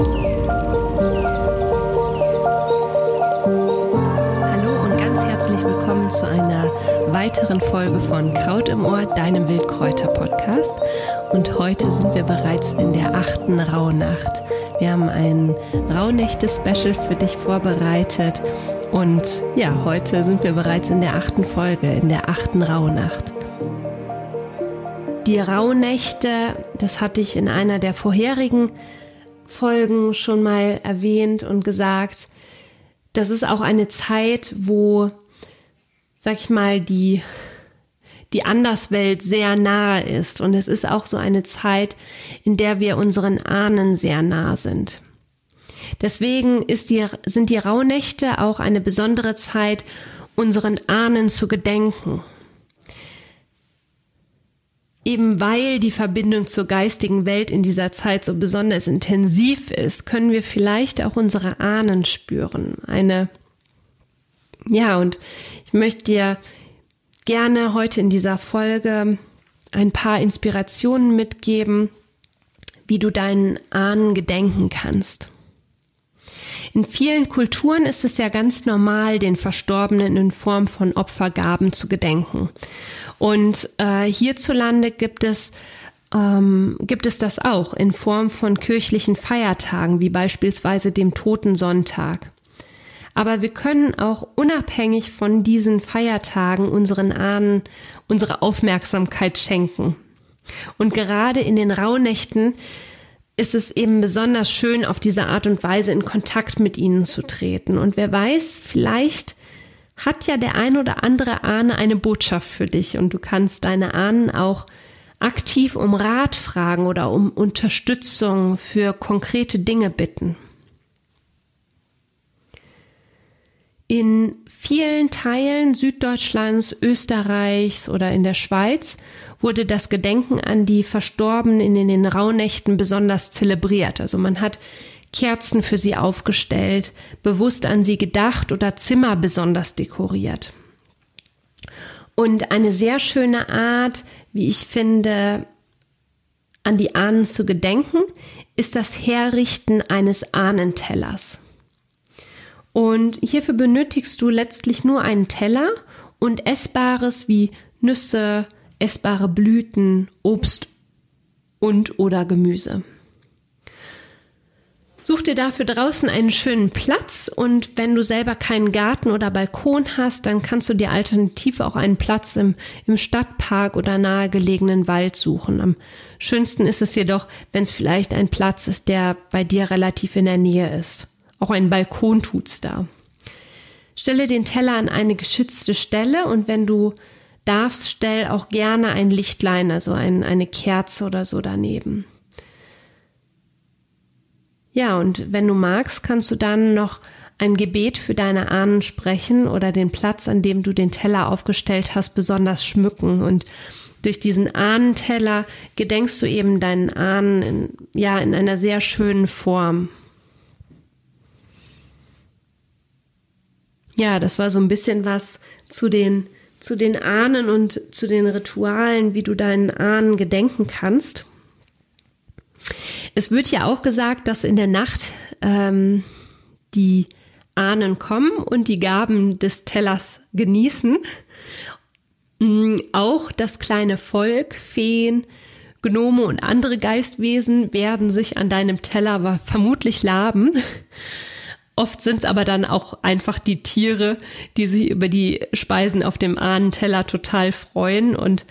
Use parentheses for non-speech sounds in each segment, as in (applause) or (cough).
Hallo und ganz herzlich willkommen zu einer weiteren Folge von Kraut im Ohr, deinem Wildkräuter-Podcast. Und heute sind wir bereits in der achten Rauhnacht. Wir haben ein Rauhnächte-Special für dich vorbereitet. Und ja, heute sind wir bereits in der achten Folge, in der achten Rauhnacht. Die Rauhnächte, das hatte ich in einer der vorherigen Folgen schon mal erwähnt und gesagt, das ist auch eine Zeit, wo, sag ich mal, die, die Anderswelt sehr nahe ist. Und es ist auch so eine Zeit, in der wir unseren Ahnen sehr nah sind. Deswegen die, sind die Rauhnächte auch eine besondere Zeit, unseren Ahnen zu gedenken. Eben weil die Verbindung zur geistigen Welt in dieser Zeit so besonders intensiv ist, können wir vielleicht auch unsere Ahnen spüren. Eine, ja, und ich möchte dir gerne heute in dieser Folge ein paar Inspirationen mitgeben, wie du deinen Ahnen gedenken kannst. In vielen Kulturen ist es ja ganz normal, den Verstorbenen in Form von Opfergaben zu gedenken. Und äh, hierzulande gibt es ähm, gibt es das auch in Form von kirchlichen Feiertagen, wie beispielsweise dem Totensonntag. Aber wir können auch unabhängig von diesen Feiertagen unseren Ahnen unsere Aufmerksamkeit schenken. Und gerade in den Rauhnächten ist es eben besonders schön, auf diese Art und Weise in Kontakt mit ihnen zu treten. Und wer weiß, vielleicht hat ja der ein oder andere Ahne eine Botschaft für dich und du kannst deine Ahnen auch aktiv um Rat fragen oder um Unterstützung für konkrete Dinge bitten. In vielen Teilen Süddeutschlands, Österreichs oder in der Schweiz wurde das Gedenken an die Verstorbenen in den Rauhnächten besonders zelebriert. Also man hat Kerzen für sie aufgestellt, bewusst an sie gedacht oder Zimmer besonders dekoriert. Und eine sehr schöne Art, wie ich finde, an die Ahnen zu gedenken, ist das Herrichten eines Ahnentellers. Und hierfür benötigst du letztlich nur einen Teller und Essbares wie Nüsse, essbare Blüten, Obst und oder Gemüse. Such dir dafür draußen einen schönen Platz und wenn du selber keinen Garten oder Balkon hast, dann kannst du dir alternativ auch einen Platz im, im Stadtpark oder nahegelegenen Wald suchen. Am schönsten ist es jedoch, wenn es vielleicht ein Platz ist, der bei dir relativ in der Nähe ist. Auch ein Balkon tut's da. Stelle den Teller an eine geschützte Stelle und wenn du darfst, stell auch gerne ein Lichtlein, also ein, eine Kerze oder so daneben. Ja, und wenn du magst, kannst du dann noch ein Gebet für deine Ahnen sprechen oder den Platz, an dem du den Teller aufgestellt hast, besonders schmücken. Und durch diesen Ahnenteller gedenkst du eben deinen Ahnen in, ja, in einer sehr schönen Form. Ja, das war so ein bisschen was zu den zu den Ahnen und zu den Ritualen, wie du deinen Ahnen gedenken kannst. Es wird ja auch gesagt, dass in der Nacht ähm, die Ahnen kommen und die Gaben des Tellers genießen. Mm, auch das kleine Volk, Feen, Gnome und andere Geistwesen werden sich an deinem Teller vermutlich laben. Oft sind es aber dann auch einfach die Tiere, die sich über die Speisen auf dem Ahnenteller total freuen. Und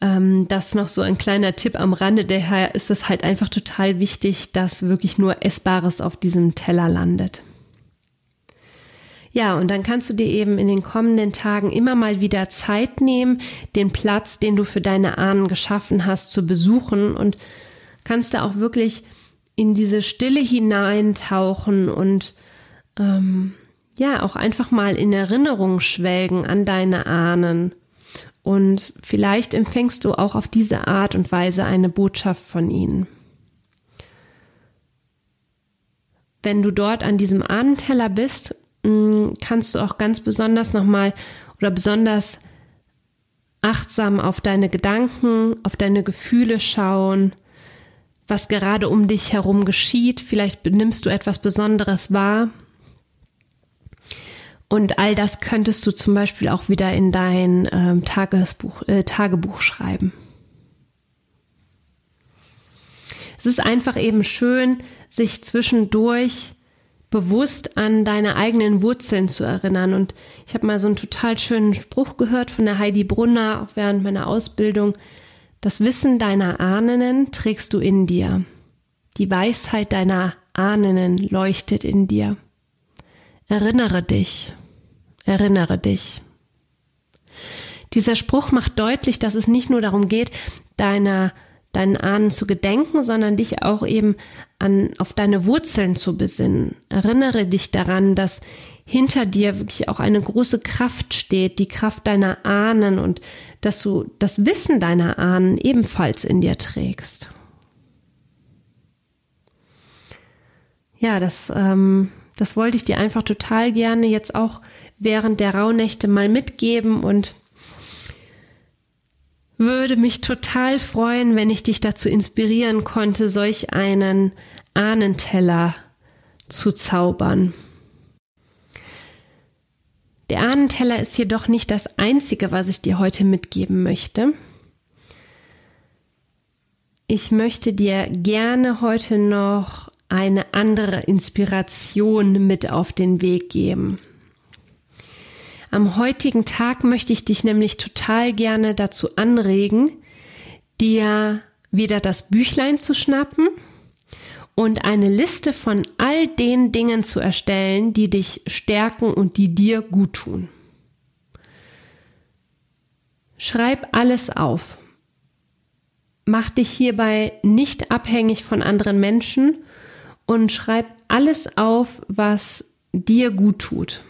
ähm, das noch so ein kleiner Tipp am Rande. Daher ist es halt einfach total wichtig, dass wirklich nur Essbares auf diesem Teller landet. Ja, und dann kannst du dir eben in den kommenden Tagen immer mal wieder Zeit nehmen, den Platz, den du für deine Ahnen geschaffen hast, zu besuchen und kannst da auch wirklich in diese Stille hineintauchen und ähm, ja, auch einfach mal in Erinnerung schwelgen an deine Ahnen. Und vielleicht empfängst du auch auf diese Art und Weise eine Botschaft von ihnen. Wenn du dort an diesem Ahnenteller bist, mm, kannst du auch ganz besonders nochmal oder besonders achtsam auf deine Gedanken, auf deine Gefühle schauen, was gerade um dich herum geschieht. Vielleicht nimmst du etwas Besonderes wahr. Und all das könntest du zum Beispiel auch wieder in dein ähm, Tagesbuch, äh, Tagebuch schreiben. Es ist einfach eben schön, sich zwischendurch bewusst an deine eigenen Wurzeln zu erinnern. Und ich habe mal so einen total schönen Spruch gehört von der Heidi Brunner, auch während meiner Ausbildung. Das Wissen deiner Ahnen trägst du in dir. Die Weisheit deiner Ahnen leuchtet in dir. Erinnere dich. Erinnere dich. Dieser Spruch macht deutlich, dass es nicht nur darum geht, deiner deinen Ahnen zu gedenken, sondern dich auch eben an, auf deine Wurzeln zu besinnen. Erinnere dich daran, dass hinter dir wirklich auch eine große Kraft steht, die Kraft deiner Ahnen und dass du das Wissen deiner Ahnen ebenfalls in dir trägst. Ja, das, ähm, das wollte ich dir einfach total gerne jetzt auch während der Rauhnächte mal mitgeben und würde mich total freuen, wenn ich dich dazu inspirieren konnte, solch einen Ahnenteller zu zaubern. Der Ahnenteller ist jedoch nicht das einzige, was ich dir heute mitgeben möchte. Ich möchte dir gerne heute noch eine andere Inspiration mit auf den Weg geben. Am heutigen Tag möchte ich dich nämlich total gerne dazu anregen, dir wieder das Büchlein zu schnappen und eine Liste von all den Dingen zu erstellen, die dich stärken und die dir gut tun. Schreib alles auf. Mach dich hierbei nicht abhängig von anderen Menschen und schreib alles auf, was dir gut tut.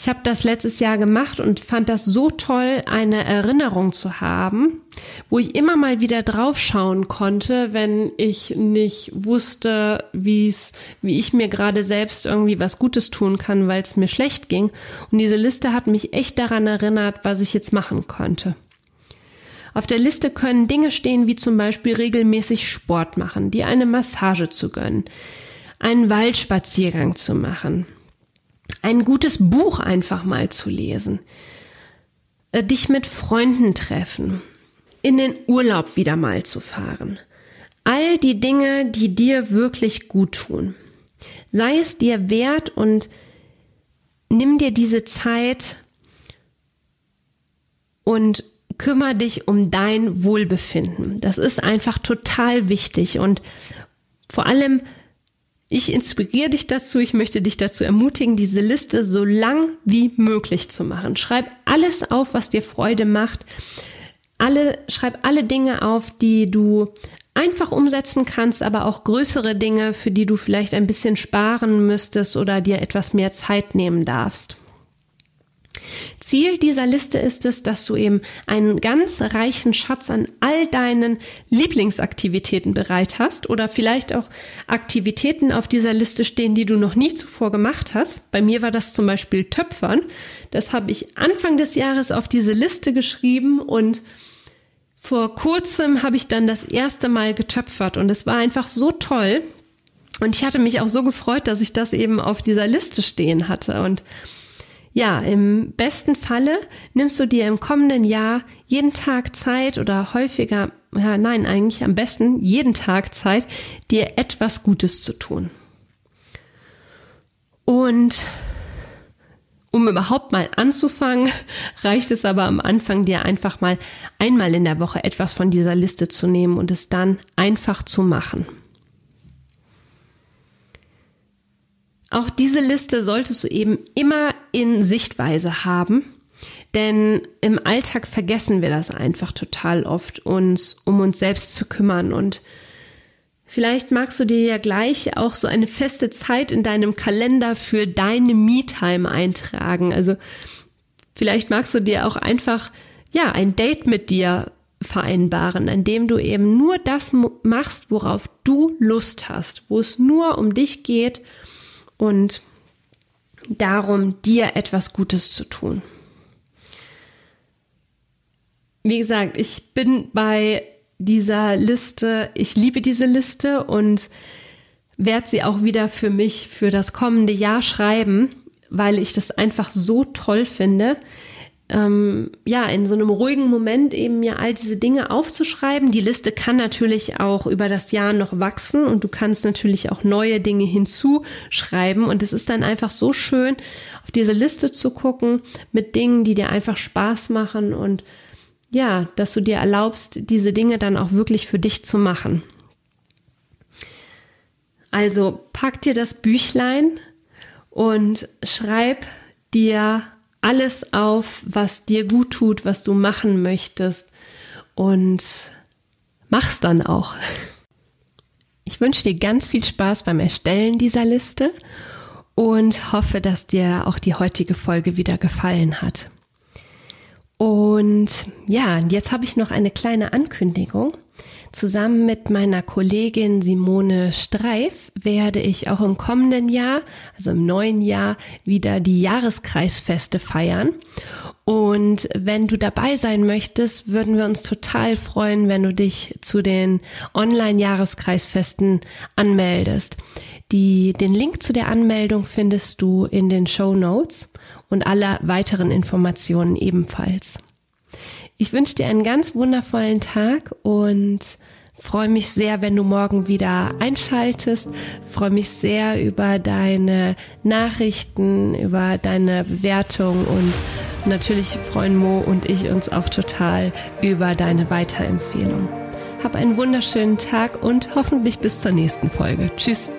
Ich habe das letztes Jahr gemacht und fand das so toll, eine Erinnerung zu haben, wo ich immer mal wieder draufschauen konnte, wenn ich nicht wusste, wie es, wie ich mir gerade selbst irgendwie was Gutes tun kann, weil es mir schlecht ging. Und diese Liste hat mich echt daran erinnert, was ich jetzt machen konnte. Auf der Liste können Dinge stehen, wie zum Beispiel regelmäßig Sport machen, dir eine Massage zu gönnen, einen Waldspaziergang zu machen, ein gutes Buch einfach mal zu lesen, äh, dich mit Freunden treffen, in den Urlaub wieder mal zu fahren. All die Dinge, die dir wirklich gut tun. Sei es dir wert und nimm dir diese Zeit und kümmere dich um dein Wohlbefinden. Das ist einfach total wichtig und vor allem ich inspiriere dich dazu, ich möchte dich dazu ermutigen, diese Liste so lang wie möglich zu machen. Schreib alles auf, was dir Freude macht. Alle, schreib alle Dinge auf, die du einfach umsetzen kannst, aber auch größere Dinge, für die du vielleicht ein bisschen sparen müsstest oder dir etwas mehr Zeit nehmen darfst. Ziel dieser Liste ist es, dass du eben einen ganz reichen Schatz an all deinen Lieblingsaktivitäten bereit hast oder vielleicht auch Aktivitäten auf dieser Liste stehen, die du noch nie zuvor gemacht hast. Bei mir war das zum Beispiel Töpfern. Das habe ich Anfang des Jahres auf diese Liste geschrieben und vor kurzem habe ich dann das erste Mal getöpfert und es war einfach so toll. Und ich hatte mich auch so gefreut, dass ich das eben auf dieser Liste stehen hatte und ja, im besten Falle nimmst du dir im kommenden Jahr jeden Tag Zeit oder häufiger, ja, nein, eigentlich am besten jeden Tag Zeit, dir etwas Gutes zu tun. Und um überhaupt mal anzufangen, (laughs) reicht es aber am Anfang dir einfach mal einmal in der Woche etwas von dieser Liste zu nehmen und es dann einfach zu machen. Auch diese Liste solltest du eben immer in Sichtweise haben, denn im Alltag vergessen wir das einfach total oft, uns um uns selbst zu kümmern und Vielleicht magst du dir ja gleich auch so eine feste Zeit in deinem Kalender für deine Me-Time eintragen. Also vielleicht magst du dir auch einfach, ja, ein Date mit dir vereinbaren, an dem du eben nur das machst, worauf du Lust hast, wo es nur um dich geht und darum, dir etwas Gutes zu tun. Wie gesagt, ich bin bei dieser Liste. Ich liebe diese Liste und werde sie auch wieder für mich für das kommende Jahr schreiben, weil ich das einfach so toll finde. Ähm, ja, in so einem ruhigen Moment eben mir all diese Dinge aufzuschreiben. Die Liste kann natürlich auch über das Jahr noch wachsen und du kannst natürlich auch neue Dinge hinzuschreiben. Und es ist dann einfach so schön, auf diese Liste zu gucken mit Dingen, die dir einfach Spaß machen und ja, dass du dir erlaubst, diese Dinge dann auch wirklich für dich zu machen. Also pack dir das Büchlein und schreib dir alles auf, was dir gut tut, was du machen möchtest und mach's dann auch. Ich wünsche dir ganz viel Spaß beim Erstellen dieser Liste und hoffe, dass dir auch die heutige Folge wieder gefallen hat. Und ja, jetzt habe ich noch eine kleine Ankündigung. Zusammen mit meiner Kollegin Simone Streif werde ich auch im kommenden Jahr, also im neuen Jahr, wieder die Jahreskreisfeste feiern. Und wenn du dabei sein möchtest, würden wir uns total freuen, wenn du dich zu den Online-Jahreskreisfesten anmeldest. Die, den Link zu der Anmeldung findest du in den Show Notes und alle weiteren Informationen ebenfalls. Ich wünsche dir einen ganz wundervollen Tag und freue mich sehr, wenn du morgen wieder einschaltest. Freue mich sehr über deine Nachrichten, über deine Bewertung und natürlich freuen Mo und ich uns auch total über deine Weiterempfehlung. Hab einen wunderschönen Tag und hoffentlich bis zur nächsten Folge. Tschüss.